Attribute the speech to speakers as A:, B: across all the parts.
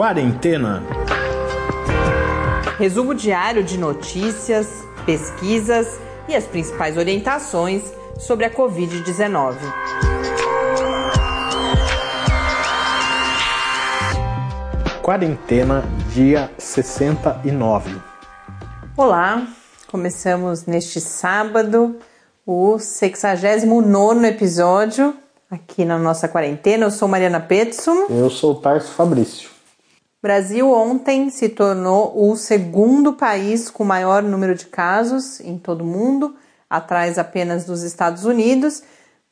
A: Quarentena.
B: Resumo diário de notícias, pesquisas e as principais orientações sobre a Covid-19.
A: Quarentena, dia 69.
B: Olá, começamos neste sábado o 69 episódio aqui na nossa quarentena. Eu sou Mariana Petson.
A: Eu sou o Tarso Fabrício.
B: Brasil ontem se tornou o segundo país com maior número de casos em todo o mundo, atrás apenas dos Estados Unidos,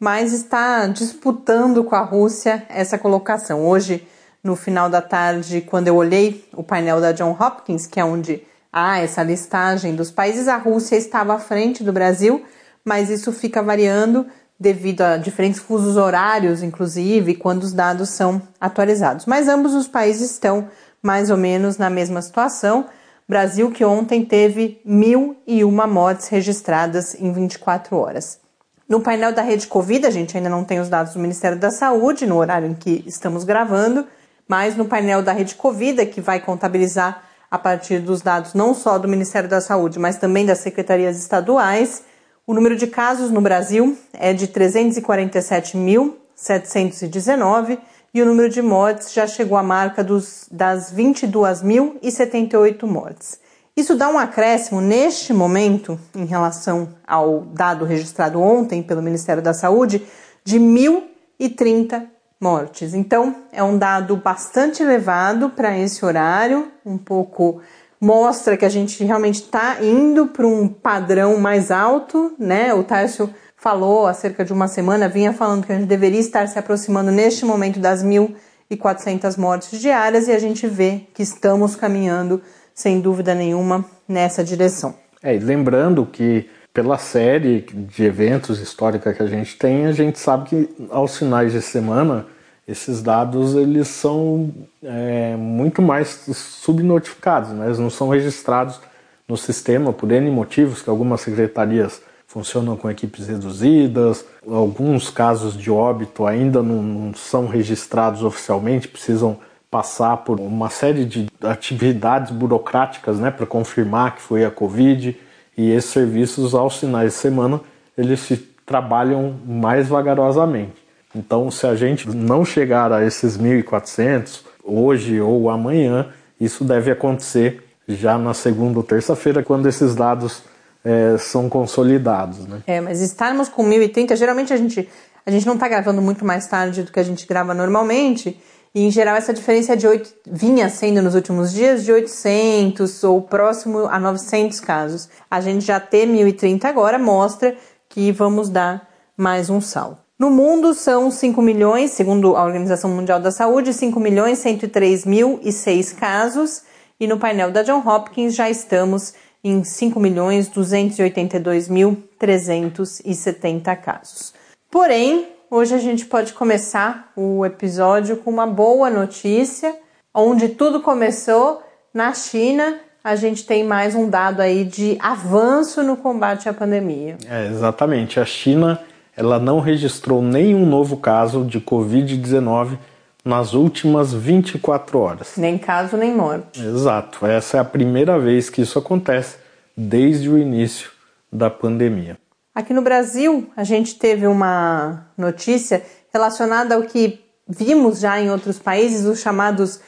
B: mas está disputando com a Rússia essa colocação. Hoje, no final da tarde, quando eu olhei o painel da John Hopkins, que é onde há essa listagem dos países, a Rússia estava à frente do Brasil, mas isso fica variando devido a diferentes fusos horários, inclusive, quando os dados são atualizados. Mas ambos os países estão mais ou menos na mesma situação. Brasil que ontem teve 1.001 mortes registradas em 24 horas. No painel da rede Covid, a gente ainda não tem os dados do Ministério da Saúde no horário em que estamos gravando, mas no painel da rede Covid, que vai contabilizar a partir dos dados não só do Ministério da Saúde, mas também das secretarias estaduais, o número de casos no Brasil é de 347.719 e o número de mortes já chegou à marca dos, das 22.078 mortes. Isso dá um acréscimo neste momento, em relação ao dado registrado ontem pelo Ministério da Saúde, de 1.030 mortes. Então, é um dado bastante elevado para esse horário, um pouco mostra que a gente realmente está indo para um padrão mais alto, né? O Tárcio falou há cerca de uma semana, vinha falando que a gente deveria estar se aproximando neste momento das 1.400 mortes diárias e a gente vê que estamos caminhando, sem dúvida nenhuma, nessa direção.
A: É, e lembrando que pela série de eventos históricos que a gente tem, a gente sabe que aos finais de semana esses dados eles são é, muito mais subnotificados, né? eles não são registrados no sistema por N motivos que algumas secretarias funcionam com equipes reduzidas, alguns casos de óbito ainda não, não são registrados oficialmente, precisam passar por uma série de atividades burocráticas né, para confirmar que foi a Covid e esses serviços aos finais de semana eles se trabalham mais vagarosamente. Então, se a gente não chegar a esses 1.400 hoje ou amanhã, isso deve acontecer já na segunda ou terça-feira, quando esses dados é, são consolidados. Né?
B: É, mas estarmos com 1.030, geralmente a gente, a gente não está gravando muito mais tarde do que a gente grava normalmente, e em geral essa diferença é de 8, vinha sendo nos últimos dias de 800 ou próximo a 900 casos. A gente já ter 1.030 agora mostra que vamos dar mais um salto. No mundo são 5 milhões, segundo a Organização Mundial da Saúde, 5 milhões 103 mil e 6 casos, e no painel da John Hopkins já estamos em 5 milhões 282 mil 370 casos. Porém, hoje a gente pode começar o episódio com uma boa notícia, onde tudo começou na China. A gente tem mais um dado aí de avanço no combate à pandemia.
A: É, exatamente. A China ela não registrou nenhum novo caso de Covid-19 nas últimas 24 horas.
B: Nem caso, nem morte.
A: Exato. Essa é a primeira vez que isso acontece desde o início da pandemia.
B: Aqui no Brasil, a gente teve uma notícia relacionada ao que vimos já em outros países, os chamados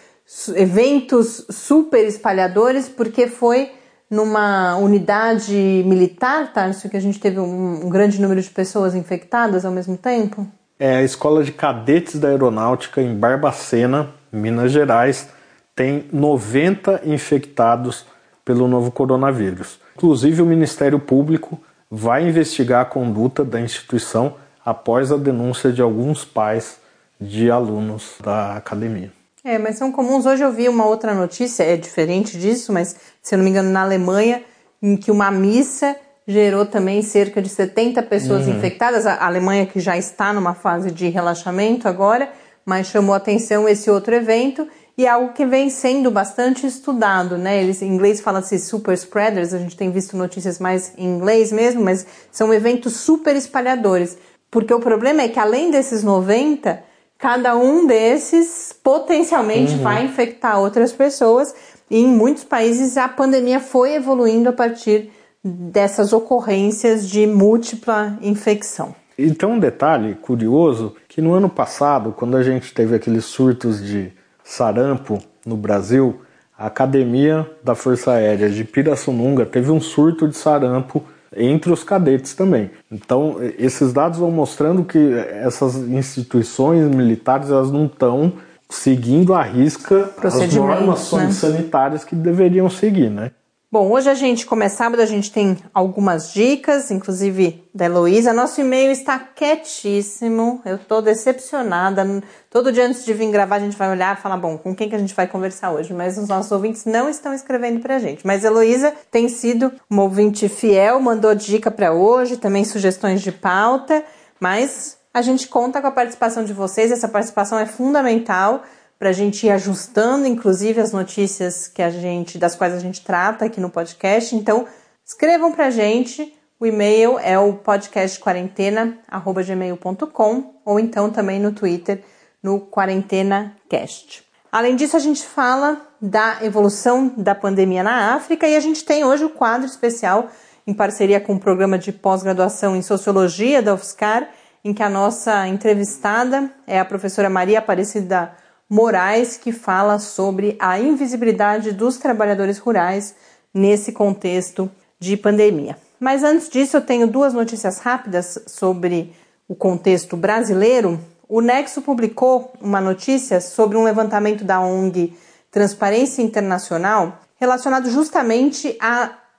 B: eventos super espalhadores, porque foi numa unidade militar, Tarso, que a gente teve um, um grande número de pessoas infectadas ao mesmo tempo?
A: É, a Escola de Cadetes da Aeronáutica em Barbacena, Minas Gerais, tem 90 infectados pelo novo coronavírus. Inclusive, o Ministério Público vai investigar a conduta da instituição após a denúncia de alguns pais de alunos da academia.
B: É, mas são comuns. Hoje eu vi uma outra notícia, é diferente disso, mas se eu não me engano, na Alemanha, em que uma missa gerou também cerca de 70 pessoas uhum. infectadas. A Alemanha que já está numa fase de relaxamento agora, mas chamou atenção esse outro evento e é algo que vem sendo bastante estudado, né? Eles, em inglês fala-se super spreaders, a gente tem visto notícias mais em inglês mesmo, mas são eventos super espalhadores. Porque o problema é que além desses 90, cada um desses potencialmente uhum. vai infectar outras pessoas. E em muitos países a pandemia foi evoluindo a partir dessas ocorrências de múltipla infecção.
A: Então, um detalhe curioso que no ano passado, quando a gente teve aqueles surtos de sarampo no Brasil, a Academia da Força Aérea de Pirassununga teve um surto de sarampo entre os cadetes também. Então, esses dados vão mostrando que essas instituições militares elas não estão seguindo à risca as normas né? sanitárias que deveriam seguir, né?
B: Bom, hoje a gente, como é sábado, a gente tem algumas dicas, inclusive da Heloísa. Nosso e-mail está quietíssimo, eu tô decepcionada. Todo dia antes de vir gravar, a gente vai olhar e falar, bom, com quem que a gente vai conversar hoje? Mas os nossos ouvintes não estão escrevendo pra gente. Mas Heloísa tem sido uma ouvinte fiel, mandou dica para hoje, também sugestões de pauta, mas a gente conta com a participação de vocês, essa participação é fundamental para a gente ir ajustando, inclusive, as notícias que a gente, das quais a gente trata aqui no podcast. Então, escrevam para a gente. O e-mail é o podcastquarentena@gmail.com ou então também no Twitter no QuarentenaCast. Além disso, a gente fala da evolução da pandemia na África e a gente tem hoje o quadro especial em parceria com o programa de pós-graduação em Sociologia da UFSCar, em que a nossa entrevistada é a professora Maria Aparecida Moraes, que fala sobre a invisibilidade dos trabalhadores rurais nesse contexto de pandemia. Mas antes disso, eu tenho duas notícias rápidas sobre o contexto brasileiro. O Nexo publicou uma notícia sobre um levantamento da ONG Transparência Internacional relacionado justamente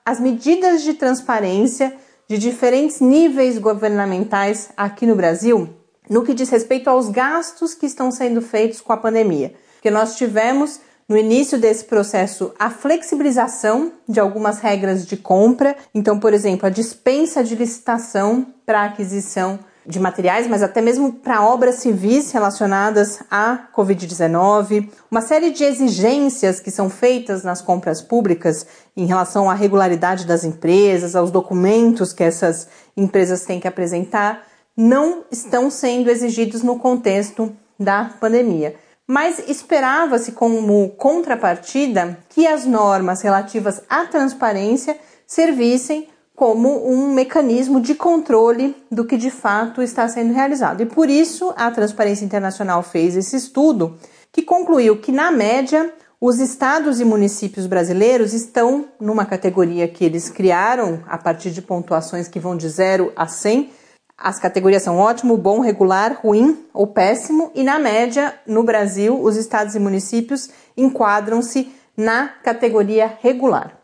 B: às medidas de transparência de diferentes níveis governamentais aqui no Brasil no que diz respeito aos gastos que estão sendo feitos com a pandemia. Porque nós tivemos no início desse processo a flexibilização de algumas regras de compra. Então, por exemplo, a dispensa de licitação para aquisição de materiais, mas até mesmo para obras civis relacionadas à Covid-19, uma série de exigências que são feitas nas compras públicas em relação à regularidade das empresas, aos documentos que essas empresas têm que apresentar não estão sendo exigidos no contexto da pandemia. Mas esperava-se como contrapartida que as normas relativas à transparência servissem como um mecanismo de controle do que de fato está sendo realizado. E por isso a Transparência Internacional fez esse estudo que concluiu que, na média, os estados e municípios brasileiros estão numa categoria que eles criaram a partir de pontuações que vão de 0 a 100 as categorias são ótimo, bom, regular, ruim ou péssimo, e na média, no Brasil, os estados e municípios enquadram-se na categoria regular.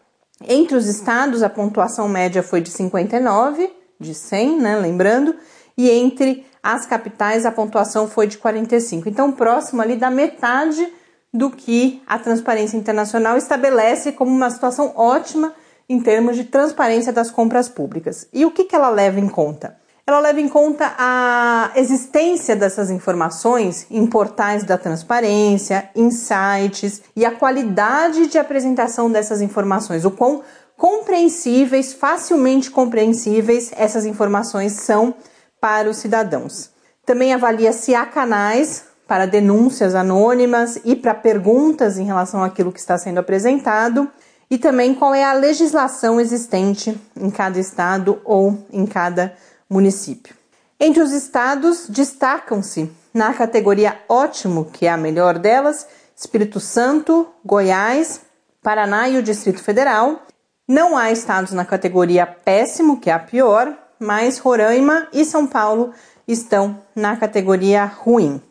B: Entre os estados, a pontuação média foi de 59, de 100, né, lembrando, e entre as capitais a pontuação foi de 45. Então, próximo ali da metade do que a Transparência Internacional estabelece como uma situação ótima em termos de transparência das compras públicas. E o que, que ela leva em conta? Ela leva em conta a existência dessas informações em portais da transparência, em sites e a qualidade de apresentação dessas informações, o quão compreensíveis, facilmente compreensíveis essas informações são para os cidadãos. Também avalia se há canais para denúncias anônimas e para perguntas em relação àquilo que está sendo apresentado, e também qual é a legislação existente em cada estado ou em cada município. Entre os estados, destacam-se na categoria ótimo, que é a melhor delas, Espírito Santo, Goiás, Paraná e o Distrito Federal. Não há estados na categoria péssimo, que é a pior, mas Roraima e São Paulo estão na categoria ruim.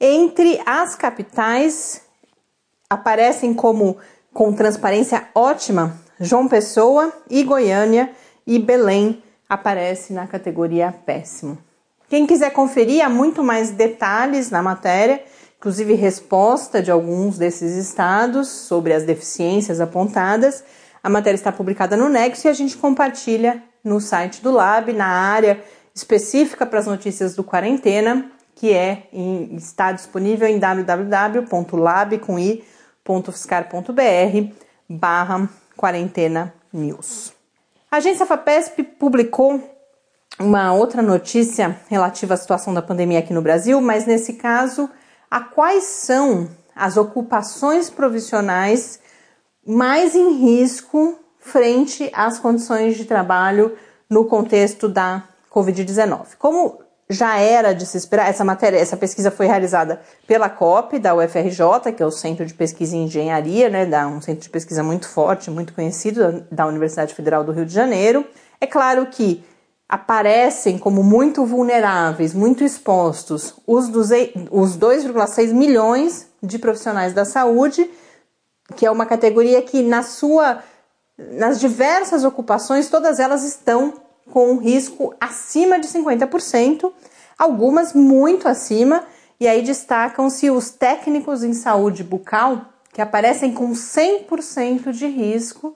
B: Entre as capitais aparecem como com transparência ótima João Pessoa e Goiânia e Belém aparece na categoria péssimo. Quem quiser conferir, há muito mais detalhes na matéria, inclusive resposta de alguns desses estados sobre as deficiências apontadas. A matéria está publicada no Nexo e a gente compartilha no site do Lab, na área específica para as notícias do quarentena, que é em, está disponível em www.lab.fiscar.br barra quarentena news. A agência FAPESP publicou uma outra notícia relativa à situação da pandemia aqui no Brasil, mas nesse caso, a quais são as ocupações profissionais mais em risco frente às condições de trabalho no contexto da Covid-19. Como já era de se esperar, essa matéria, essa pesquisa foi realizada pela COP da UFRJ, que é o Centro de Pesquisa em Engenharia, né, da, um centro de pesquisa muito forte, muito conhecido da, da Universidade Federal do Rio de Janeiro. É claro que aparecem como muito vulneráveis, muito expostos os, os 2,6 milhões de profissionais da saúde, que é uma categoria que na sua nas diversas ocupações todas elas estão com um risco acima de 50%, algumas muito acima, e aí destacam-se os técnicos em saúde bucal, que aparecem com 100% de risco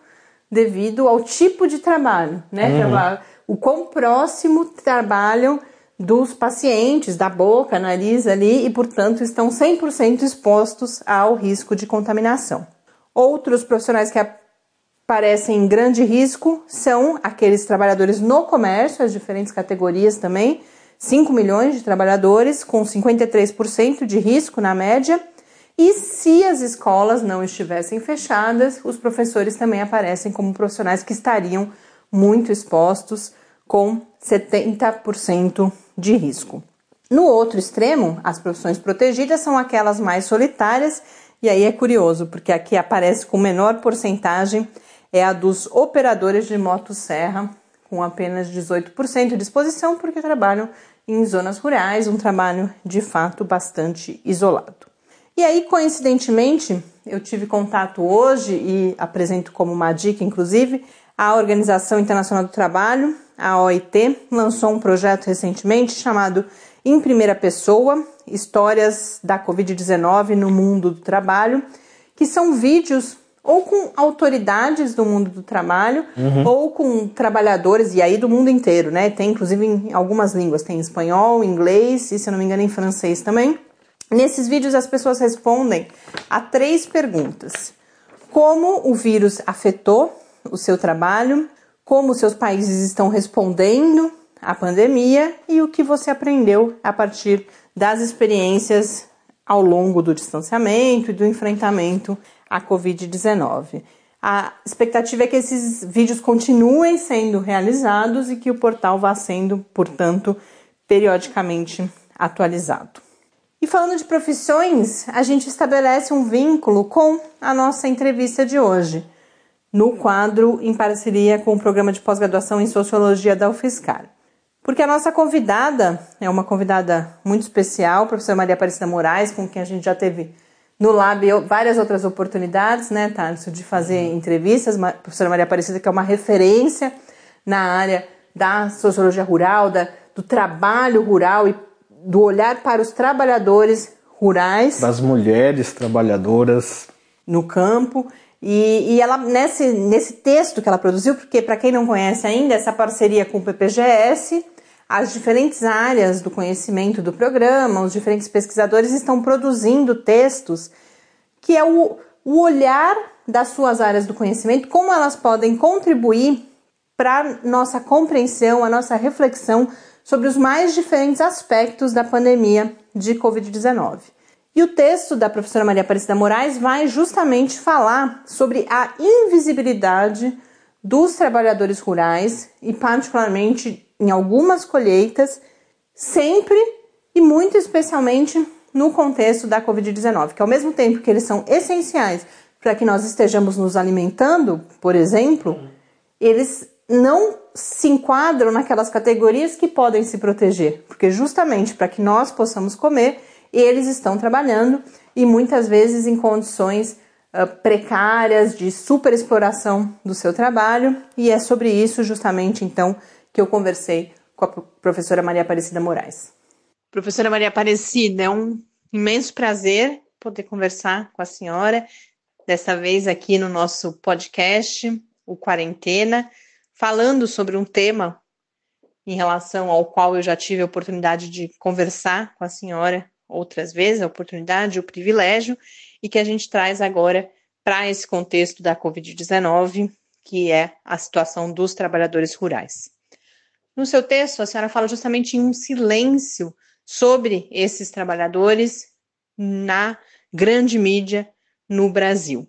B: devido ao tipo de trabalho, né? Uhum. O quão próximo trabalham dos pacientes, da boca, nariz ali, e portanto estão 100% expostos ao risco de contaminação. Outros profissionais que parecem em grande risco são aqueles trabalhadores no comércio, as diferentes categorias também, 5 milhões de trabalhadores, com 53% de risco na média. E se as escolas não estivessem fechadas, os professores também aparecem como profissionais que estariam muito expostos, com 70% de risco. No outro extremo, as profissões protegidas são aquelas mais solitárias, e aí é curioso, porque aqui aparece com menor porcentagem é a dos operadores de motosserra, com apenas 18% de exposição, porque trabalham em zonas rurais, um trabalho de fato bastante isolado. E aí, coincidentemente, eu tive contato hoje e apresento como uma dica, inclusive, a Organização Internacional do Trabalho, a OIT, lançou um projeto recentemente chamado Em Primeira Pessoa: Histórias da Covid-19 no Mundo do Trabalho, que são vídeos ou com autoridades do mundo do trabalho, uhum. ou com trabalhadores, e aí do mundo inteiro, né? Tem inclusive em algumas línguas, tem espanhol, inglês e, se eu não me engano, em francês também. Nesses vídeos as pessoas respondem a três perguntas: como o vírus afetou o seu trabalho, como seus países estão respondendo à pandemia e o que você aprendeu a partir das experiências ao longo do distanciamento e do enfrentamento à Covid-19. A expectativa é que esses vídeos continuem sendo realizados e que o portal vá sendo, portanto, periodicamente atualizado. E falando de profissões, a gente estabelece um vínculo com a nossa entrevista de hoje, no quadro em parceria com o programa de pós-graduação em Sociologia da UFSCar. Porque a nossa convidada é uma convidada muito especial, a professora Maria Aparecida Moraes, com quem a gente já teve no Lab várias outras oportunidades, né, Tarso, de fazer uhum. entrevistas. A professora Maria Aparecida, que é uma referência na área da sociologia rural, da, do trabalho rural e do olhar para os trabalhadores rurais.
A: Das mulheres trabalhadoras.
B: No campo. E, e ela, nesse, nesse texto que ela produziu, porque para quem não conhece ainda, essa parceria com o PPGS as diferentes áreas do conhecimento do programa, os diferentes pesquisadores estão produzindo textos que é o, o olhar das suas áreas do conhecimento, como elas podem contribuir para nossa compreensão, a nossa reflexão sobre os mais diferentes aspectos da pandemia de Covid-19. E o texto da professora Maria Aparecida Moraes vai justamente falar sobre a invisibilidade dos trabalhadores rurais e, particularmente, em algumas colheitas, sempre e muito especialmente no contexto da Covid-19, que ao mesmo tempo que eles são essenciais para que nós estejamos nos alimentando, por exemplo, eles não se enquadram naquelas categorias que podem se proteger, porque justamente para que nós possamos comer, eles estão trabalhando e muitas vezes em condições uh, precárias de superexploração do seu trabalho, e é sobre isso justamente então que eu conversei com a professora Maria Aparecida Moraes. Professora Maria Aparecida, é um imenso prazer poder conversar com a senhora, dessa vez aqui no nosso podcast, o Quarentena, falando sobre um tema em relação ao qual eu já tive a oportunidade de conversar com a senhora outras vezes, a oportunidade, o privilégio, e que a gente traz agora para esse contexto da Covid-19, que é a situação dos trabalhadores rurais. No seu texto, a senhora fala justamente em um silêncio sobre esses trabalhadores na grande mídia no Brasil.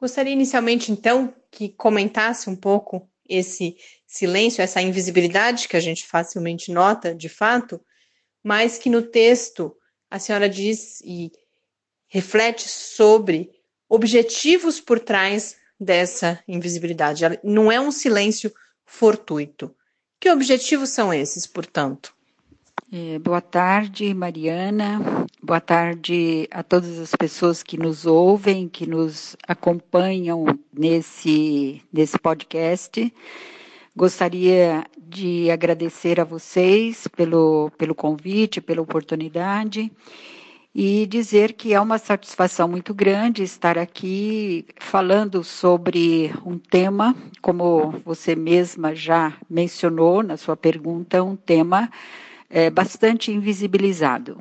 B: Gostaria inicialmente, então, que comentasse um pouco esse silêncio, essa invisibilidade que a gente facilmente nota, de fato, mas que no texto a senhora diz e reflete sobre objetivos por trás dessa invisibilidade. Não é um silêncio fortuito. Que objetivos são esses, portanto?
C: É, boa tarde, Mariana. Boa tarde a todas as pessoas que nos ouvem, que nos acompanham nesse, nesse podcast. Gostaria de agradecer a vocês pelo, pelo convite, pela oportunidade e dizer que é uma satisfação muito grande estar aqui falando sobre um tema, como você mesma já mencionou na sua pergunta, um tema é, bastante invisibilizado.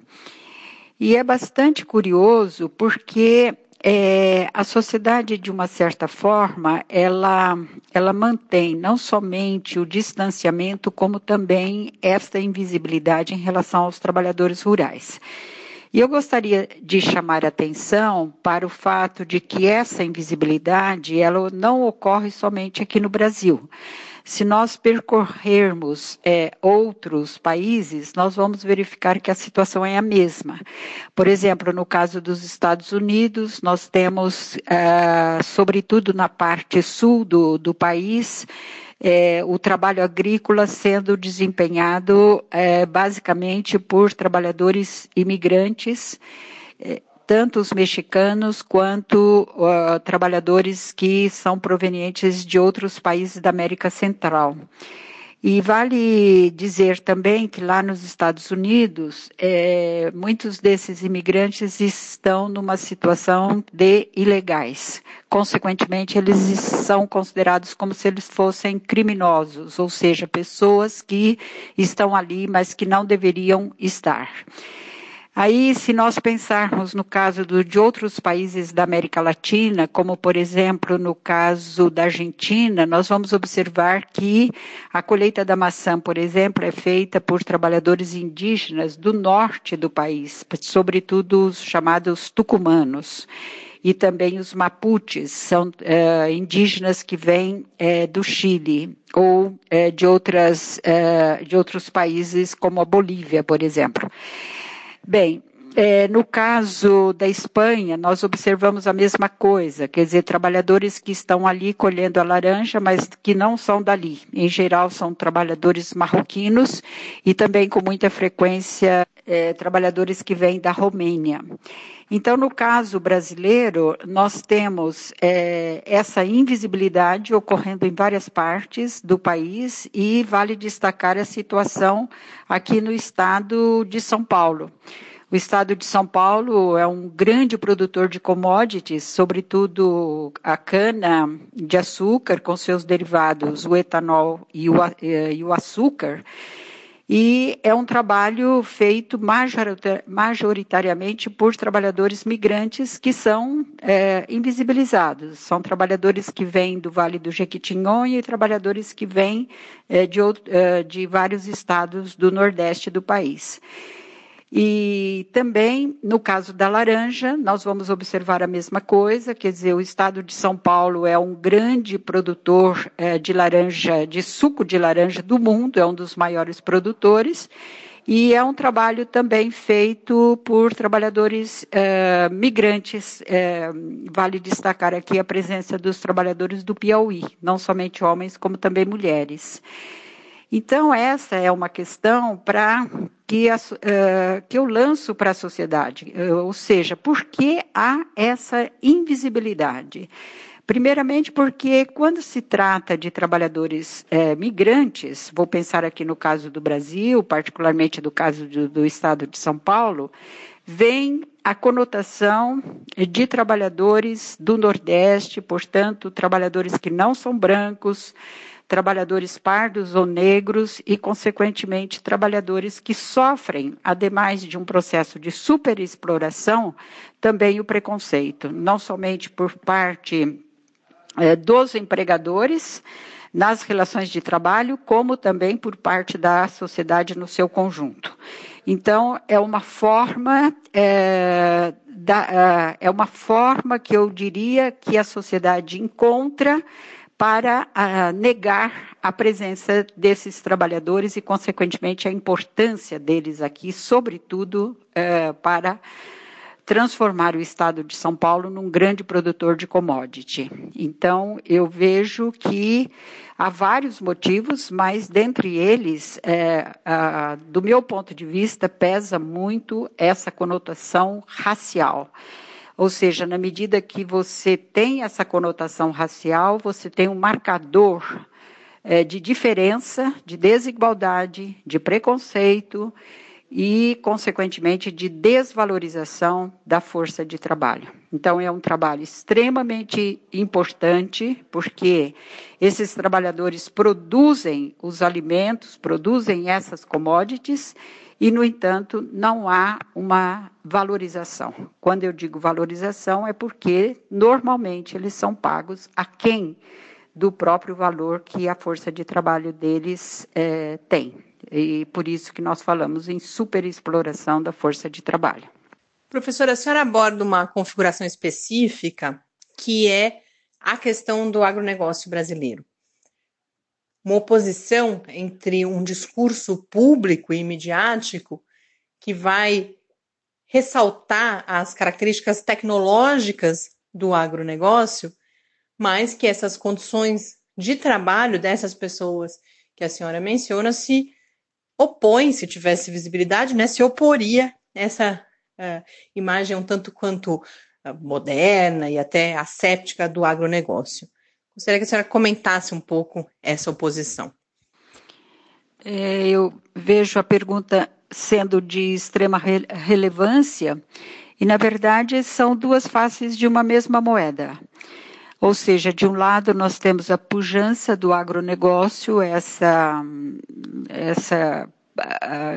C: E é bastante curioso porque é, a sociedade, de uma certa forma, ela, ela mantém não somente o distanciamento, como também esta invisibilidade em relação aos trabalhadores rurais. E eu gostaria de chamar a atenção para o fato de que essa invisibilidade ela não ocorre somente aqui no Brasil. Se nós percorrermos é, outros países, nós vamos verificar que a situação é a mesma. Por exemplo, no caso dos Estados Unidos, nós temos, é, sobretudo na parte sul do, do país, é, o trabalho agrícola sendo desempenhado é, basicamente por trabalhadores imigrantes, é, tanto os mexicanos quanto uh, trabalhadores que são provenientes de outros países da América Central. E vale dizer também que lá nos Estados Unidos, é, muitos desses imigrantes estão numa situação de ilegais. Consequentemente, eles são considerados como se eles fossem criminosos, ou seja, pessoas que estão ali, mas que não deveriam estar. Aí, se nós pensarmos no caso do, de outros países da América Latina, como por exemplo no caso da Argentina, nós vamos observar que a colheita da maçã, por exemplo, é feita por trabalhadores indígenas do norte do país, sobretudo os chamados tucumanos e também os mapuches, são é, indígenas que vêm é, do Chile ou é, de, outras, de outros países, como a Bolívia, por exemplo. Bem, é, no caso da Espanha, nós observamos a mesma coisa, quer dizer, trabalhadores que estão ali colhendo a laranja, mas que não são dali. Em geral, são trabalhadores marroquinos e também, com muita frequência, é, trabalhadores que vêm da Romênia. Então, no caso brasileiro, nós temos é, essa invisibilidade ocorrendo em várias partes do país e vale destacar a situação aqui no estado de São Paulo. O estado de São Paulo é um grande produtor de commodities, sobretudo a cana de açúcar, com seus derivados, o etanol e o, eh, e o açúcar. E é um trabalho feito majoritariamente por trabalhadores migrantes que são é, invisibilizados. São trabalhadores que vêm do Vale do Jequitinhonha e trabalhadores que vêm é, de, é, de vários estados do Nordeste do país. E também, no caso da laranja, nós vamos observar a mesma coisa, quer dizer, o estado de São Paulo é um grande produtor é, de laranja, de suco de laranja do mundo, é um dos maiores produtores. E é um trabalho também feito por trabalhadores é, migrantes. É, vale destacar aqui a presença dos trabalhadores do Piauí, não somente homens, como também mulheres. Então, essa é uma questão para que, uh, que eu lanço para a sociedade, uh, ou seja, por que há essa invisibilidade? Primeiramente, porque quando se trata de trabalhadores eh, migrantes, vou pensar aqui no caso do Brasil, particularmente do caso do, do estado de São Paulo, vem a conotação de trabalhadores do Nordeste, portanto, trabalhadores que não são brancos, trabalhadores pardos ou negros e, consequentemente, trabalhadores que sofrem, ademais de um processo de superexploração, também o preconceito, não somente por parte é, dos empregadores, nas relações de trabalho, como também por parte da sociedade no seu conjunto. Então, é uma forma, é, da, é uma forma que eu diria que a sociedade encontra para uh, negar a presença desses trabalhadores e, consequentemente, a importância deles aqui, sobretudo uh, para transformar o estado de São Paulo num grande produtor de commodity. Então, eu vejo que há vários motivos, mas dentre eles, é, do meu ponto de vista, pesa muito essa conotação racial. Ou seja, na medida que você tem essa conotação racial, você tem um marcador é, de diferença, de desigualdade, de preconceito e, consequentemente, de desvalorização da força de trabalho. Então, é um trabalho extremamente importante, porque esses trabalhadores produzem os alimentos, produzem essas commodities e, no entanto, não há uma valorização. Quando eu digo valorização, é porque normalmente eles são pagos a quem do próprio valor que a força de trabalho deles é, tem. E por isso que nós falamos em superexploração da força de trabalho.
B: Professora, a senhora aborda uma configuração específica que é a questão do agronegócio brasileiro uma oposição entre um discurso público e midiático que vai ressaltar as características tecnológicas do agronegócio, mas que essas condições de trabalho dessas pessoas que a senhora menciona se opõem, se tivesse visibilidade, né, se oporia essa uh, imagem um tanto quanto uh, moderna e até asséptica do agronegócio. Gostaria que a senhora comentasse um pouco essa oposição.
C: É, eu vejo a pergunta sendo de extrema re relevância e, na verdade, são duas faces de uma mesma moeda. Ou seja, de um lado nós temos a pujança do agronegócio, essa, essa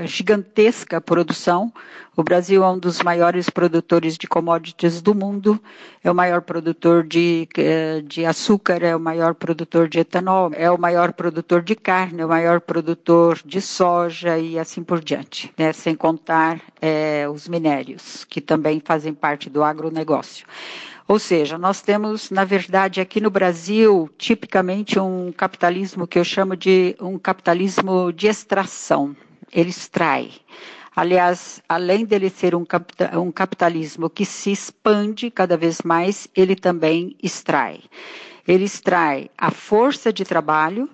C: gigantesca produção. O Brasil é um dos maiores produtores de commodities do mundo, é o maior produtor de, eh, de açúcar, é o maior produtor de etanol, é o maior produtor de carne, é o maior produtor de soja e assim por diante, né? sem contar é, os minérios, que também fazem parte do agronegócio. Ou seja, nós temos, na verdade, aqui no Brasil, tipicamente um capitalismo que eu chamo de um capitalismo de extração ele extrai. Aliás, além dele ser um, um capitalismo que se expande cada vez mais, ele também extrai. Ele extrai a força de trabalho,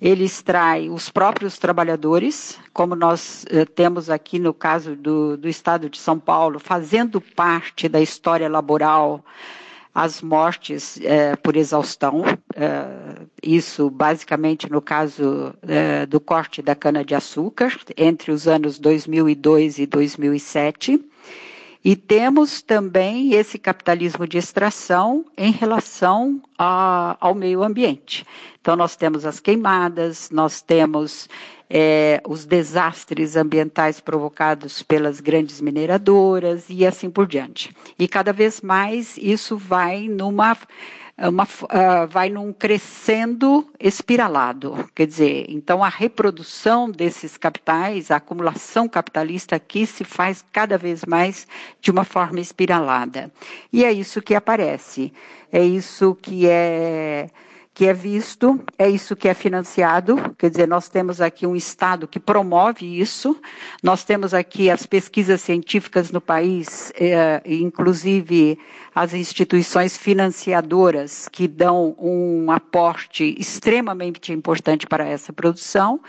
C: ele extrai os próprios trabalhadores, como nós eh, temos aqui no caso do, do Estado de São Paulo, fazendo parte da história laboral as mortes é, por exaustão, é, isso basicamente no caso é, do corte da cana-de-açúcar, entre os anos 2002 e 2007. E temos também esse capitalismo de extração em relação a, ao meio ambiente. Então, nós temos as queimadas, nós temos é, os desastres ambientais provocados pelas grandes mineradoras e assim por diante. E cada vez mais isso vai numa uma, uh, vai num crescendo espiralado. Quer dizer, então a reprodução desses capitais, a acumulação capitalista aqui se faz cada vez mais de uma forma espiralada. E é isso que aparece, é isso que é que é visto, é isso que é financiado, quer dizer, nós temos aqui um Estado que promove isso, nós temos aqui as pesquisas científicas no país, é, inclusive as instituições financiadoras que dão um aporte extremamente importante para essa produção,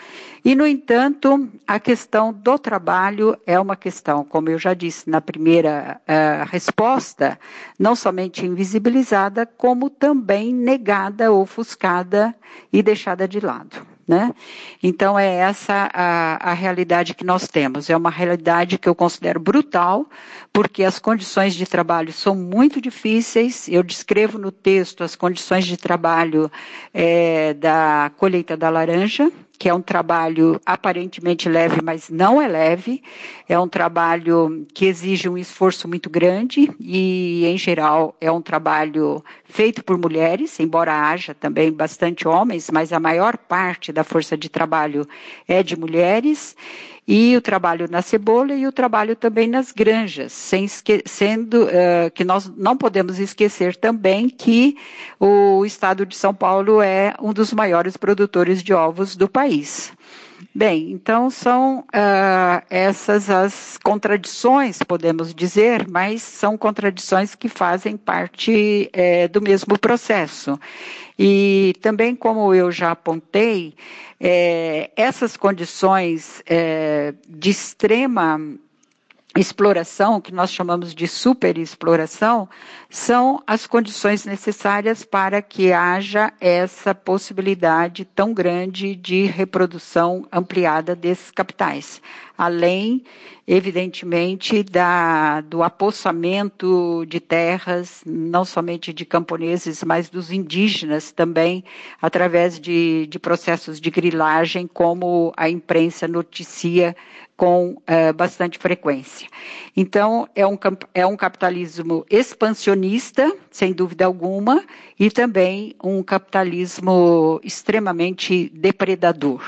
C: e, no entanto, a questão do trabalho é uma questão, como eu já disse na primeira uh, resposta, não somente invisibilizada, como também negada, ofuscada e deixada de lado. Né? Então, é essa a, a realidade que nós temos. É uma realidade que eu considero brutal, porque as condições de trabalho são muito difíceis. Eu descrevo no texto as condições de trabalho é, da colheita da laranja, que é um trabalho aparentemente leve, mas não é leve. É um trabalho que exige um esforço muito grande e, em geral, é um trabalho feito por mulheres, embora haja também bastante homens, mas a maior parte da força de trabalho é de mulheres e o trabalho na cebola e o trabalho também nas granjas, sem sendo uh, que nós não podemos esquecer também que o estado de São Paulo é um dos maiores produtores de ovos do país. Bem, então são uh, essas as contradições, podemos dizer, mas são contradições que fazem parte é, do mesmo processo. E também, como eu já apontei, é, essas condições é, de extrema exploração, que nós chamamos de superexploração, são as condições necessárias para que haja essa possibilidade tão grande de reprodução ampliada desses capitais. Além, evidentemente, da, do apossamento de terras, não somente de camponeses, mas dos indígenas também, através de, de processos de grilagem, como a imprensa noticia com é, bastante frequência. Então, é um, é um capitalismo expansionista, sem dúvida alguma, e também um capitalismo extremamente depredador.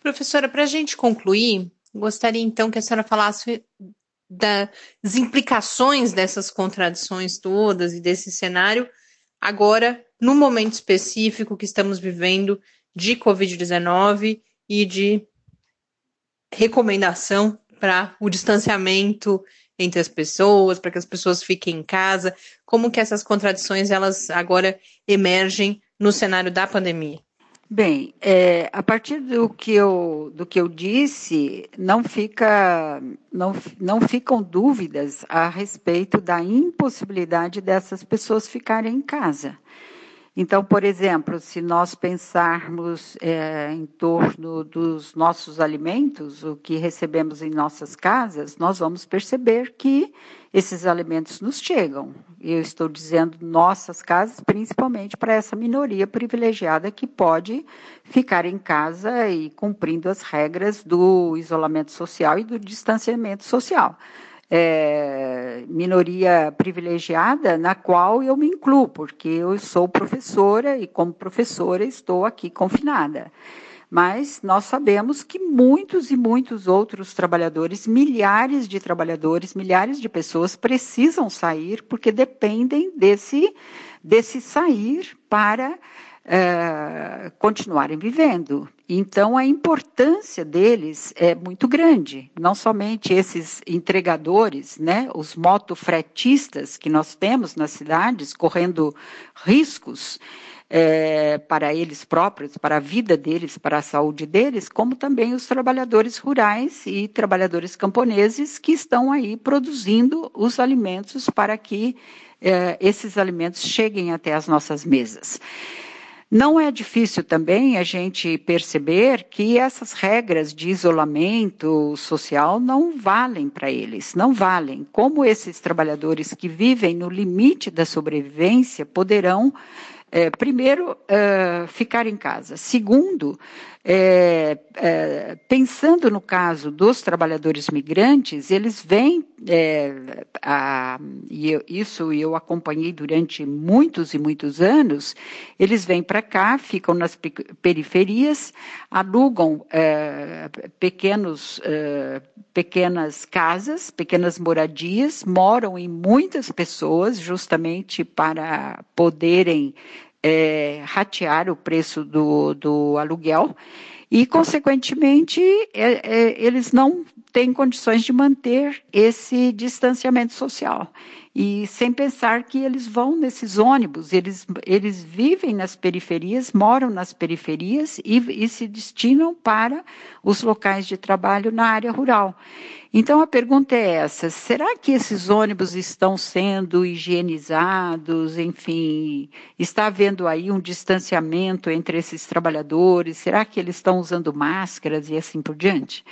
B: Professora, para a gente concluir, gostaria então que a senhora falasse das implicações dessas contradições todas e desse cenário, agora, no momento específico que estamos vivendo de Covid-19 e de recomendação para o distanciamento entre as pessoas, para que as pessoas fiquem em casa, como que essas contradições elas agora emergem no cenário da pandemia?
C: Bem, é, a partir do que eu, do que eu disse, não, fica, não, não ficam dúvidas a respeito da impossibilidade dessas pessoas ficarem em casa. Então, por exemplo, se nós pensarmos é, em torno dos nossos alimentos, o que recebemos em nossas casas, nós vamos perceber que esses alimentos nos chegam. Eu estou dizendo nossas casas, principalmente para essa minoria privilegiada que pode ficar em casa e cumprindo as regras do isolamento social e do distanciamento social é, minoria privilegiada na qual eu me incluo, porque eu sou professora e, como professora, estou aqui confinada. Mas nós sabemos que muitos e muitos outros trabalhadores, milhares de trabalhadores, milhares de pessoas precisam sair porque dependem desse, desse sair para é, continuarem vivendo. Então, a importância deles é muito grande. Não somente esses entregadores, né, os motofretistas que nós temos nas cidades, correndo riscos é, para eles próprios, para a vida deles, para a saúde deles, como também os trabalhadores rurais e trabalhadores camponeses que estão aí produzindo os alimentos para que é, esses alimentos cheguem até as nossas mesas. Não é difícil também a gente perceber que essas regras de isolamento social não valem para eles, não valem. Como esses trabalhadores que vivem no limite da sobrevivência poderão é, primeiro, é, ficar em casa. Segundo, é, pensando no caso dos trabalhadores migrantes, eles vêm, é, a, e eu, isso eu acompanhei durante muitos e muitos anos, eles vêm para cá, ficam nas periferias, alugam é, pequenos, é, pequenas casas, pequenas moradias, moram em muitas pessoas, justamente para poderem é, ratear o preço do, do aluguel e, consequentemente, é, é, eles não têm condições de manter esse distanciamento social. E sem pensar que eles vão nesses ônibus, eles, eles vivem nas periferias, moram nas periferias e, e se destinam para os locais de trabalho na área rural. Então a pergunta é essa: será que esses ônibus estão sendo higienizados? Enfim, está havendo aí um distanciamento entre esses trabalhadores? Será que eles estão usando máscaras e assim por diante?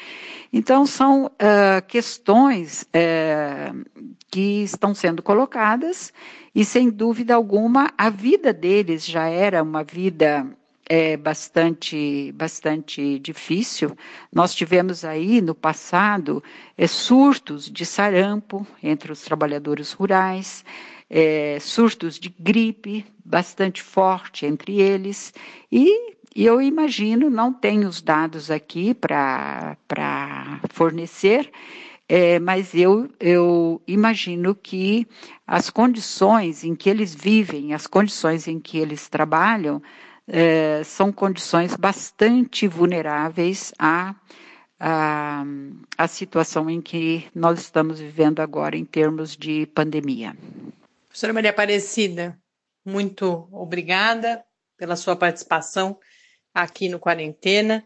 C: Então são uh, questões uh, que estão sendo colocadas e sem dúvida alguma a vida deles já era uma vida é bastante, bastante difícil. Nós tivemos aí no passado é, surtos de sarampo entre os trabalhadores rurais, é, surtos de gripe bastante forte entre eles, e, e eu imagino, não tenho os dados aqui para fornecer, é, mas eu, eu imagino que as condições em que eles vivem, as condições em que eles trabalham, é, são condições bastante vulneráveis à, à, à situação em que nós estamos vivendo agora em termos de pandemia.
B: Professora Maria Aparecida, muito obrigada pela sua participação aqui no Quarentena.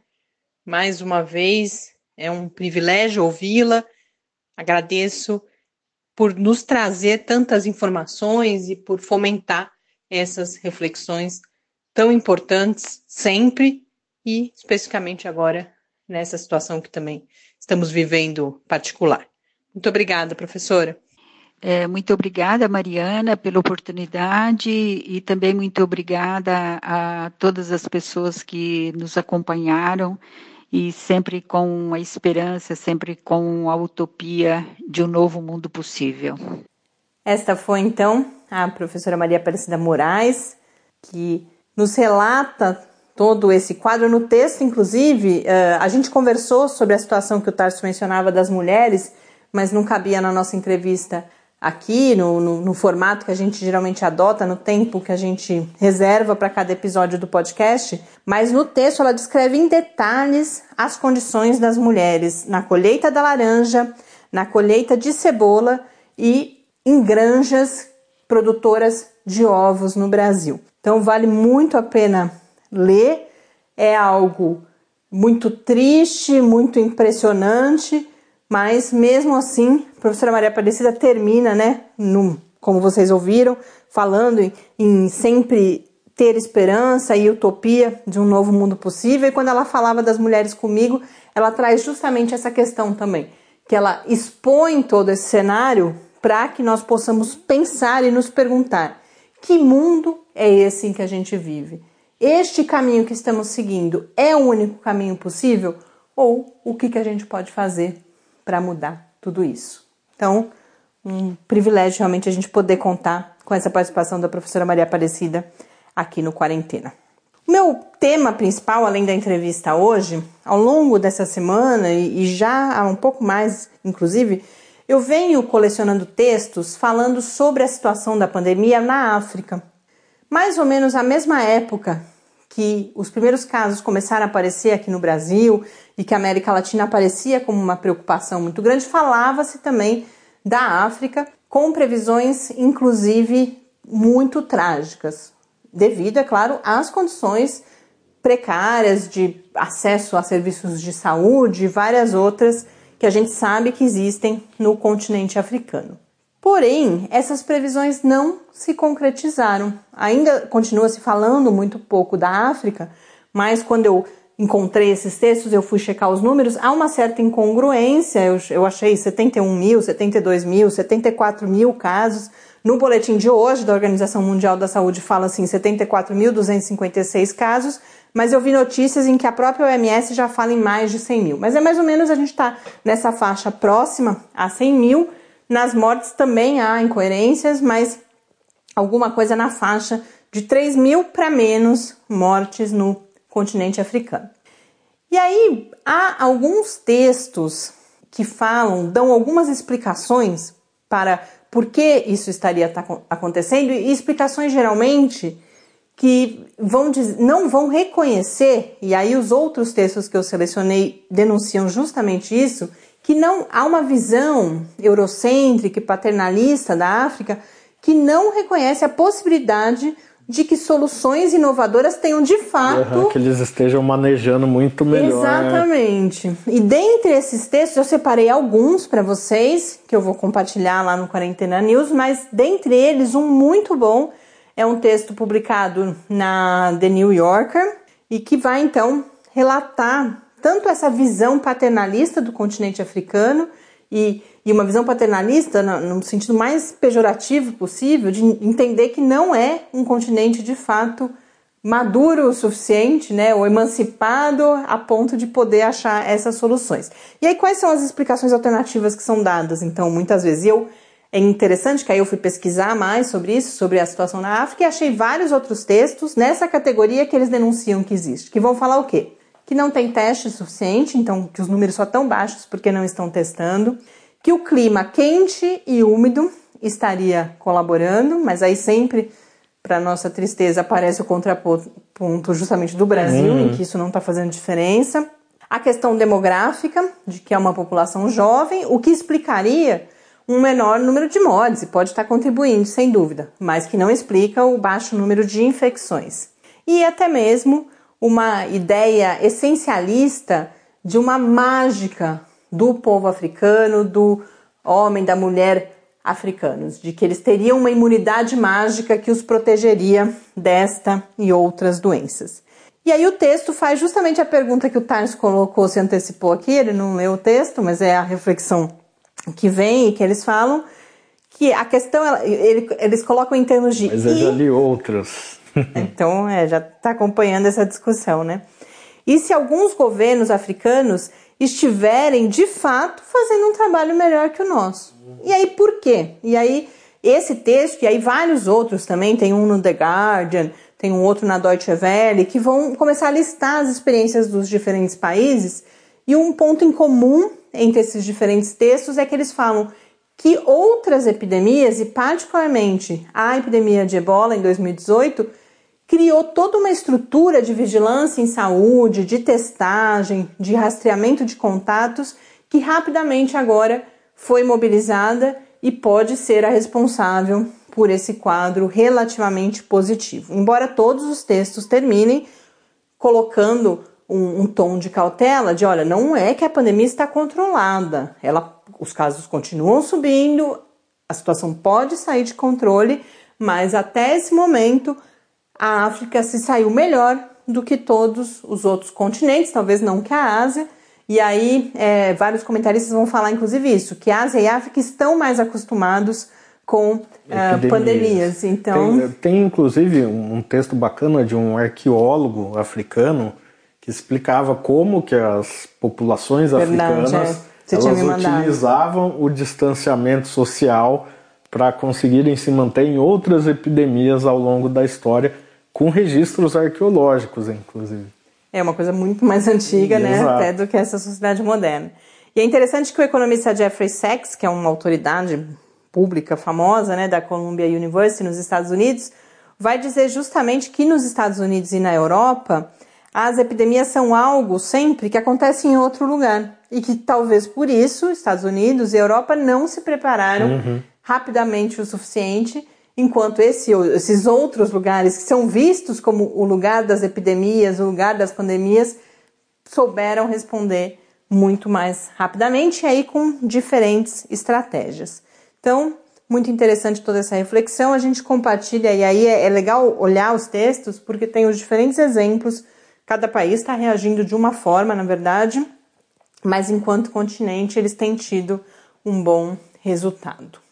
B: Mais uma vez, é um privilégio ouvi-la Agradeço por nos trazer tantas informações e por fomentar essas reflexões tão importantes sempre e especificamente agora nessa situação que também estamos vivendo particular. Muito obrigada, professora.
C: É, muito obrigada, Mariana, pela oportunidade e também muito obrigada a todas as pessoas que nos acompanharam e sempre com a esperança, sempre com a utopia de um novo mundo possível.
B: Esta foi então a professora Maria Aparecida Moraes, que nos relata todo esse quadro. No texto, inclusive, eh, a gente conversou sobre a situação que o Tarso mencionava das mulheres, mas não cabia na nossa entrevista aqui, no, no, no, formato que a gente geralmente adota, no tempo que a gente reserva para cada episódio do podcast, mas no texto ela descreve em detalhes as condições das mulheres na colheita da laranja, na colheita de cebola e em granjas produtoras de ovos no Brasil. Então vale muito a pena ler, é algo muito triste, muito impressionante mas mesmo assim, a professora Maria Aparecida termina, né, no, como vocês ouviram, falando em, em sempre ter esperança e utopia de um novo mundo possível. E quando ela falava das mulheres comigo, ela traz justamente essa questão também, que ela expõe todo esse cenário para que nós possamos pensar e nos perguntar: que mundo é esse em que a gente vive? Este caminho que estamos seguindo é o único caminho possível? Ou o que, que a gente pode fazer para mudar tudo isso. Então, um privilégio realmente a gente poder contar com essa participação da professora Maria Aparecida aqui no Quarentena. O meu tema principal, além da entrevista hoje, ao longo dessa semana e já há um pouco mais, inclusive, eu venho colecionando textos falando sobre a situação da pandemia na África. Mais ou menos a mesma época que os primeiros casos começaram a aparecer aqui no Brasil e que a América Latina aparecia como uma preocupação muito grande, falava-se também da África, com previsões inclusive muito trágicas, devido, é claro, às condições precárias de acesso a serviços de saúde e várias outras que a gente sabe que existem no continente africano. Porém, essas previsões não se concretizaram. Ainda continua se falando muito pouco da África, mas quando eu encontrei esses textos, eu fui checar os números, há uma certa incongruência. Eu, eu achei 71 mil, 72 mil, 74 mil casos. No boletim de hoje da Organização Mundial da Saúde fala assim 74.256 casos, mas eu vi notícias em que a própria OMS já fala em mais de 100 mil. Mas é mais ou menos a gente está nessa faixa próxima a 100 mil. Nas mortes também há incoerências, mas alguma coisa na faixa de 3 mil para menos mortes no continente africano. E aí há alguns textos que falam, dão algumas explicações para por que isso estaria acontecendo e explicações geralmente que vão não vão reconhecer, e aí os outros textos que eu selecionei denunciam justamente isso, que não há uma visão eurocêntrica e paternalista da África que não reconhece a possibilidade de que soluções inovadoras tenham de fato.
A: Uhum, que eles estejam manejando muito melhor.
B: Exatamente. E dentre esses textos, eu separei alguns para vocês, que eu vou compartilhar lá no Quarentena News, mas dentre eles, um muito bom é um texto publicado na The New Yorker e que vai então relatar tanto essa visão paternalista do continente africano e, e uma visão paternalista no, no, sentido mais pejorativo possível, de entender que não é um continente de fato maduro o suficiente, né, ou emancipado a ponto de poder achar essas soluções. E aí quais são as explicações alternativas que são dadas? Então, muitas vezes eu é interessante que aí eu fui pesquisar mais sobre isso, sobre a situação na África e achei vários outros textos nessa categoria que eles denunciam que existe, que vão falar o quê? Que não tem teste suficiente, então que os números só estão baixos porque não estão testando, que o clima quente e úmido estaria colaborando, mas aí sempre para nossa tristeza, aparece o contraponto justamente do Brasil, uhum. em que isso não está fazendo diferença. A questão demográfica, de que é uma população jovem, o que explicaria um menor número de mortes, e pode estar contribuindo, sem dúvida, mas que não explica o baixo número de infecções. E até mesmo uma ideia essencialista de uma mágica do povo africano, do homem, da mulher africanos, de que eles teriam uma imunidade mágica que os protegeria desta e outras doenças. E aí o texto faz justamente a pergunta que o Times colocou, se antecipou aqui, ele não leu o texto, mas é a reflexão que vem e que eles falam, que a questão, ele, eles colocam em termos de...
A: Mas eu já li outras.
B: então, é, já está acompanhando essa discussão, né? E se alguns governos africanos estiverem de fato fazendo um trabalho melhor que o nosso. E aí por quê? E aí esse texto e aí vários outros também, tem um no The Guardian, tem um outro na Deutsche Welle, que vão começar a listar as experiências dos diferentes países. E um ponto em comum entre esses diferentes textos é que eles falam que outras epidemias, e particularmente a epidemia de ebola em 2018, criou toda uma estrutura de vigilância em saúde, de testagem, de rastreamento de contatos, que rapidamente agora foi mobilizada e pode ser a responsável por esse quadro relativamente positivo. Embora todos os textos terminem colocando um, um, tom de cautela, de olha, não é que a pandemia está controlada, ela, os casos continuam subindo, a situação pode sair de controle, mas até esse momento a África se saiu melhor do que todos os outros continentes, talvez não que a Ásia. E aí, é, vários comentaristas vão falar, inclusive, isso, que a Ásia e a África estão mais acostumados com uh, pandemias. Então...
A: Tem, tem, inclusive, um texto bacana de um arqueólogo africano que explicava como que as populações Verdade, africanas é. elas utilizavam o distanciamento social para conseguirem se manter em outras epidemias ao longo da história com registros arqueológicos, inclusive.
B: É uma coisa muito mais antiga, né, até do que essa sociedade moderna. E é interessante que o economista Jeffrey Sachs, que é uma autoridade pública famosa, né, da Columbia University nos Estados Unidos, vai dizer justamente que nos Estados Unidos e na Europa as epidemias são algo sempre que acontece em outro lugar e que talvez por isso Estados Unidos e Europa não se prepararam uhum. rapidamente o suficiente enquanto esse, esses outros lugares que são vistos como o lugar das epidemias, o lugar das pandemias, souberam responder muito mais rapidamente e aí com diferentes estratégias. Então, muito interessante toda essa reflexão, a gente compartilha e aí é, é legal olhar os textos porque tem os diferentes exemplos, cada país está reagindo de uma forma, na verdade, mas enquanto continente eles têm tido um bom resultado.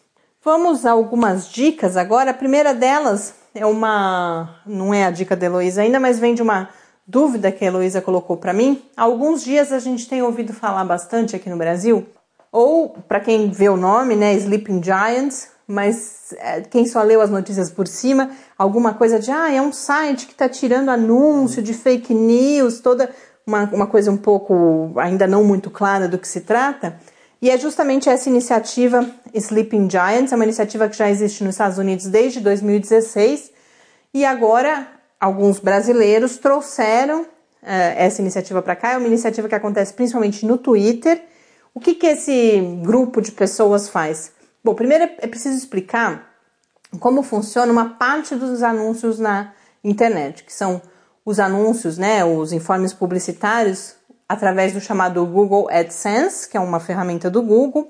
B: Vamos a algumas dicas agora. A primeira delas é uma. Não é a dica da Heloísa ainda, mas vem de uma dúvida que a Heloísa colocou para mim. Há alguns dias a gente tem ouvido falar bastante aqui no Brasil, ou para quem vê o nome, né, Sleeping Giants, mas é, quem só leu as notícias por cima, alguma coisa de ah, é um site que está tirando anúncio de fake news, toda uma, uma coisa um pouco ainda não muito clara do que se trata. E é justamente essa iniciativa Sleeping Giants, é uma iniciativa que já existe nos Estados Unidos desde 2016 e agora alguns brasileiros trouxeram uh, essa iniciativa para cá. É uma iniciativa que acontece principalmente no Twitter. O que, que esse grupo de pessoas faz? Bom, primeiro é preciso explicar como funciona uma parte dos anúncios na internet, que são os anúncios, né, os informes publicitários através do chamado Google AdSense, que é uma ferramenta do Google,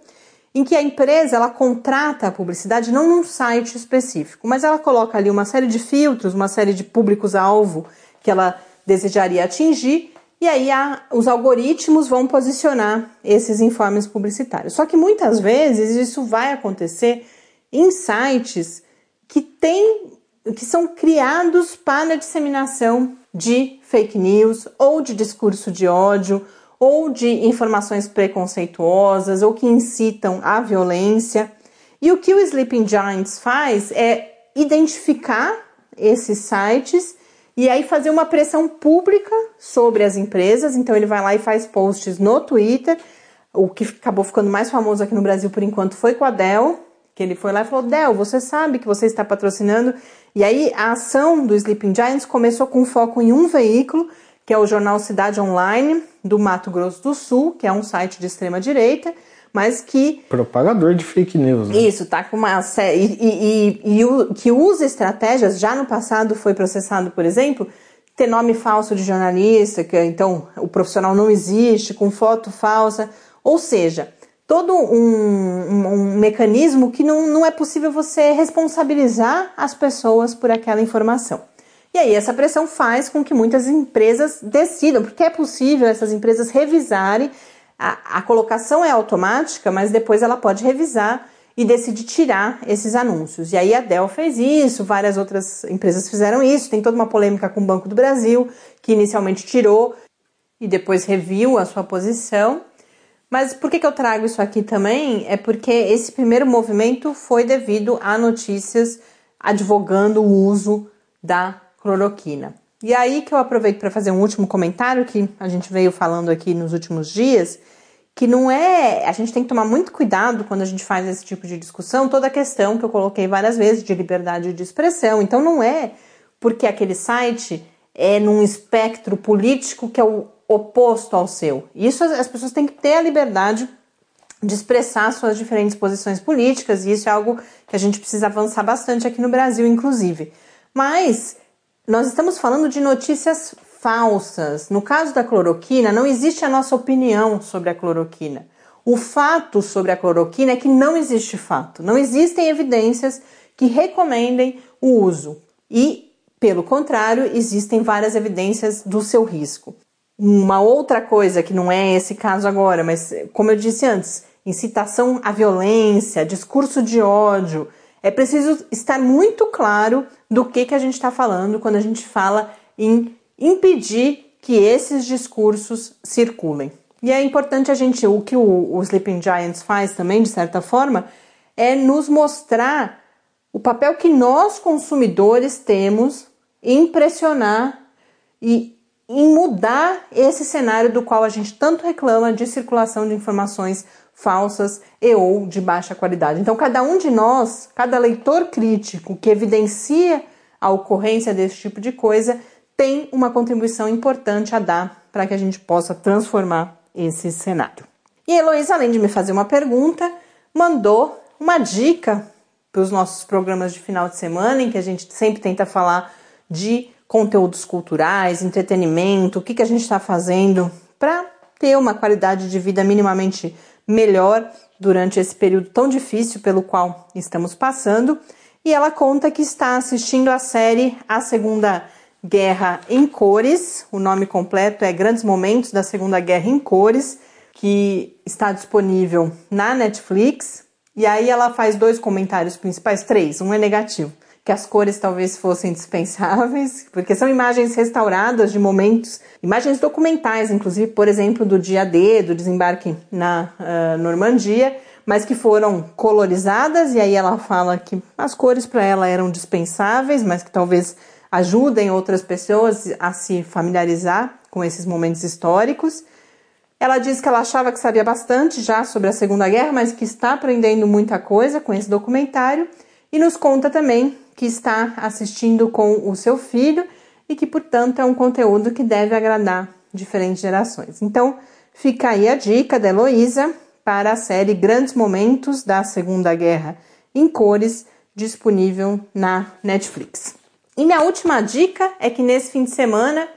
B: em que a empresa ela contrata a publicidade não num site específico, mas ela coloca ali uma série de filtros, uma série de públicos-alvo que ela desejaria atingir, e aí a, os algoritmos vão posicionar esses informes publicitários. Só que muitas vezes isso vai acontecer em sites que têm que são criados para a disseminação de fake news ou de discurso de ódio ou de informações preconceituosas ou que incitam à violência. E o que o Sleeping Giants faz é identificar esses sites e aí fazer uma pressão pública sobre as empresas. Então ele vai lá e faz posts no Twitter. O que acabou ficando mais famoso aqui no Brasil por enquanto foi com a Dell, que ele foi lá e falou: Dell, você sabe que você está patrocinando. E aí a ação do Sleeping Giants começou com foco em um veículo, que é o jornal Cidade Online do Mato Grosso do Sul, que é um site de extrema direita, mas que
A: propagador de fake news. Né?
B: Isso, tá com uma série e, e, e, e que usa estratégias. Já no passado foi processado, por exemplo, ter nome falso de jornalista, que então o profissional não existe, com foto falsa, ou seja, todo um, um, um, mecanismo que não, não é possível você responsabilizar as pessoas por aquela informação. E aí essa pressão faz com que muitas empresas decidam, porque é possível essas empresas revisarem, a, a colocação é automática, mas depois ela pode revisar e decidir tirar esses anúncios. E aí a Dell fez isso, várias outras empresas fizeram isso, tem toda uma polêmica com o Banco do Brasil, que inicialmente tirou e depois reviu a sua posição. Mas por que, que eu trago isso aqui também? É porque esse primeiro movimento foi devido a notícias advogando o uso da cloroquina. E aí que eu aproveito para fazer um último comentário que a gente veio falando aqui nos últimos dias, que não é. A gente tem que tomar muito cuidado quando a gente faz esse tipo de discussão, toda a questão que eu coloquei várias vezes de liberdade de expressão. Então não é porque aquele site é num espectro político que é o oposto ao seu. Isso as pessoas têm que ter a liberdade de expressar suas diferentes posições políticas, e isso é algo que a gente precisa avançar bastante aqui no Brasil, inclusive. Mas nós estamos falando de notícias falsas. No caso da cloroquina, não existe a nossa opinião sobre a cloroquina. O fato sobre a cloroquina é que não existe fato, não existem evidências que recomendem o uso. E, pelo contrário, existem várias evidências do seu risco. Uma outra coisa que não é esse caso agora, mas como eu disse antes, incitação à violência, discurso de ódio. É preciso estar muito claro do que, que a gente está falando quando a gente fala em impedir que esses discursos circulem. E é importante a gente, o que o, o Sleeping Giants faz também, de certa forma, é nos mostrar o papel que nós consumidores temos em pressionar e em mudar esse cenário do qual a gente tanto reclama de circulação de informações falsas e ou de baixa qualidade. Então, cada um de nós, cada leitor crítico que evidencia a ocorrência desse tipo de coisa, tem uma contribuição importante a dar para que a gente possa transformar esse cenário. E Heloísa, além de me fazer uma pergunta, mandou uma dica para os nossos programas de final de semana, em que a gente sempre tenta falar de conteúdos culturais, entretenimento, o que, que a gente está fazendo para ter uma qualidade de vida minimamente melhor durante esse período tão difícil pelo qual estamos passando. E ela conta que está assistindo a série A Segunda Guerra em Cores. O nome completo é Grandes Momentos da Segunda Guerra em Cores, que está disponível na Netflix. E aí ela faz dois comentários principais, três, um é negativo que as cores talvez fossem dispensáveis, porque são imagens restauradas de momentos, imagens documentais, inclusive, por exemplo, do dia D, do desembarque na uh, Normandia, mas que foram colorizadas, e aí ela fala que as cores para ela eram dispensáveis, mas que talvez ajudem outras pessoas a se familiarizar com esses momentos históricos. Ela diz que ela achava que sabia bastante já sobre a Segunda Guerra, mas que está aprendendo muita coisa com esse documentário e nos conta também que está assistindo com o seu filho e que, portanto, é um conteúdo que deve agradar diferentes gerações. Então, fica aí a dica da Heloísa para a série Grandes Momentos da Segunda Guerra em cores, disponível na Netflix. E minha última dica é que nesse fim de semana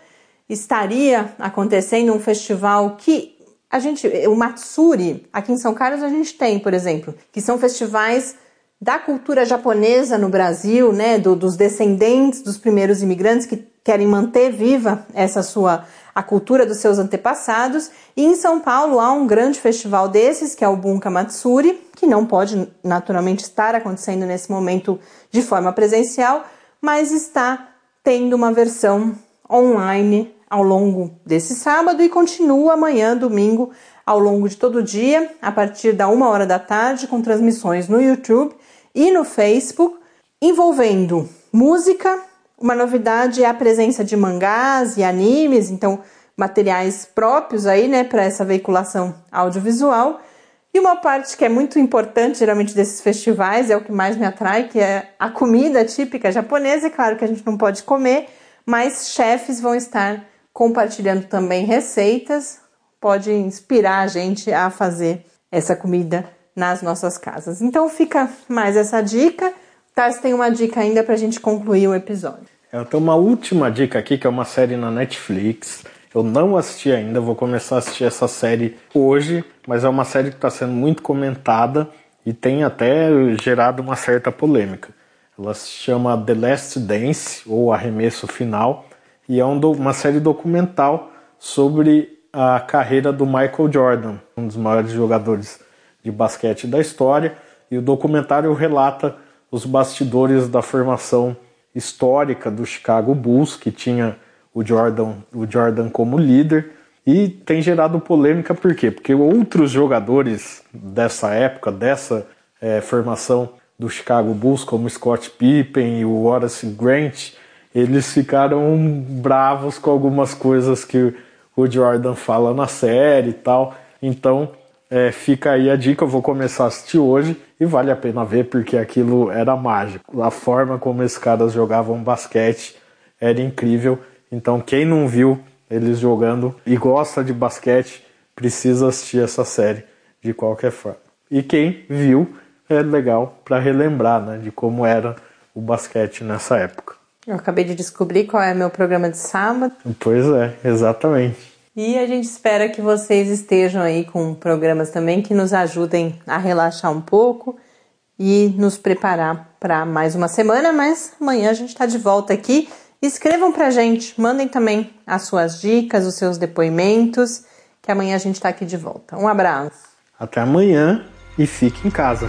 B: estaria acontecendo um festival que a gente, o Matsuri, aqui em São Carlos a gente tem, por exemplo, que são festivais da cultura japonesa no Brasil, né, do, dos descendentes dos primeiros imigrantes que querem manter viva essa sua a cultura dos seus antepassados. E em São Paulo há um grande festival desses, que é o Bunka Matsuri, que não pode naturalmente estar acontecendo nesse momento de forma presencial, mas está tendo uma versão online ao longo desse sábado e continua amanhã, domingo, ao longo de todo o dia, a partir da uma hora da tarde, com transmissões no YouTube e no Facebook, envolvendo música. Uma novidade é a presença de mangás e animes, então materiais próprios aí, né, para essa veiculação audiovisual. E uma parte que é muito importante, geralmente, desses festivais, é o que mais me atrai, que é a comida típica japonesa. É claro que a gente não pode comer, mas chefes vão estar compartilhando também receitas. Pode inspirar a gente a fazer essa comida nas nossas casas. Então fica mais essa dica. Tarso tem uma dica ainda para a gente concluir o episódio.
A: Eu tenho uma última dica aqui, que é uma série na Netflix. Eu não assisti ainda, vou começar a assistir essa série hoje, mas é uma série que está sendo muito comentada e tem até gerado uma certa polêmica. Ela se chama The Last Dance, ou Arremesso Final, e é uma série documental sobre a carreira do Michael Jordan, um dos maiores jogadores de basquete da história, e o documentário relata os bastidores da formação histórica do Chicago Bulls, que tinha o Jordan, o Jordan como líder e tem gerado polêmica por quê? Porque outros jogadores dessa época, dessa é, formação do Chicago Bulls, como Scott Pippen e o Horace Grant, eles ficaram bravos com algumas coisas que o Jordan fala na série e tal. Então é, fica aí a dica, eu vou começar a assistir hoje e vale a pena ver porque aquilo era mágico. A forma como esses caras jogavam basquete era incrível então, quem não viu eles jogando e gosta de basquete, precisa assistir essa série de qualquer forma. E quem viu, é legal para relembrar né, de como era o basquete nessa época.
B: Eu acabei de descobrir qual é meu programa de sábado.
A: Pois é, exatamente.
B: E a gente espera que vocês estejam aí com programas também que nos ajudem a relaxar um pouco e nos preparar para mais uma semana, mas amanhã a gente está de volta aqui Escrevam pra gente, mandem também as suas dicas, os seus depoimentos, que amanhã a gente está aqui de volta. Um abraço.
A: Até amanhã e fique em casa.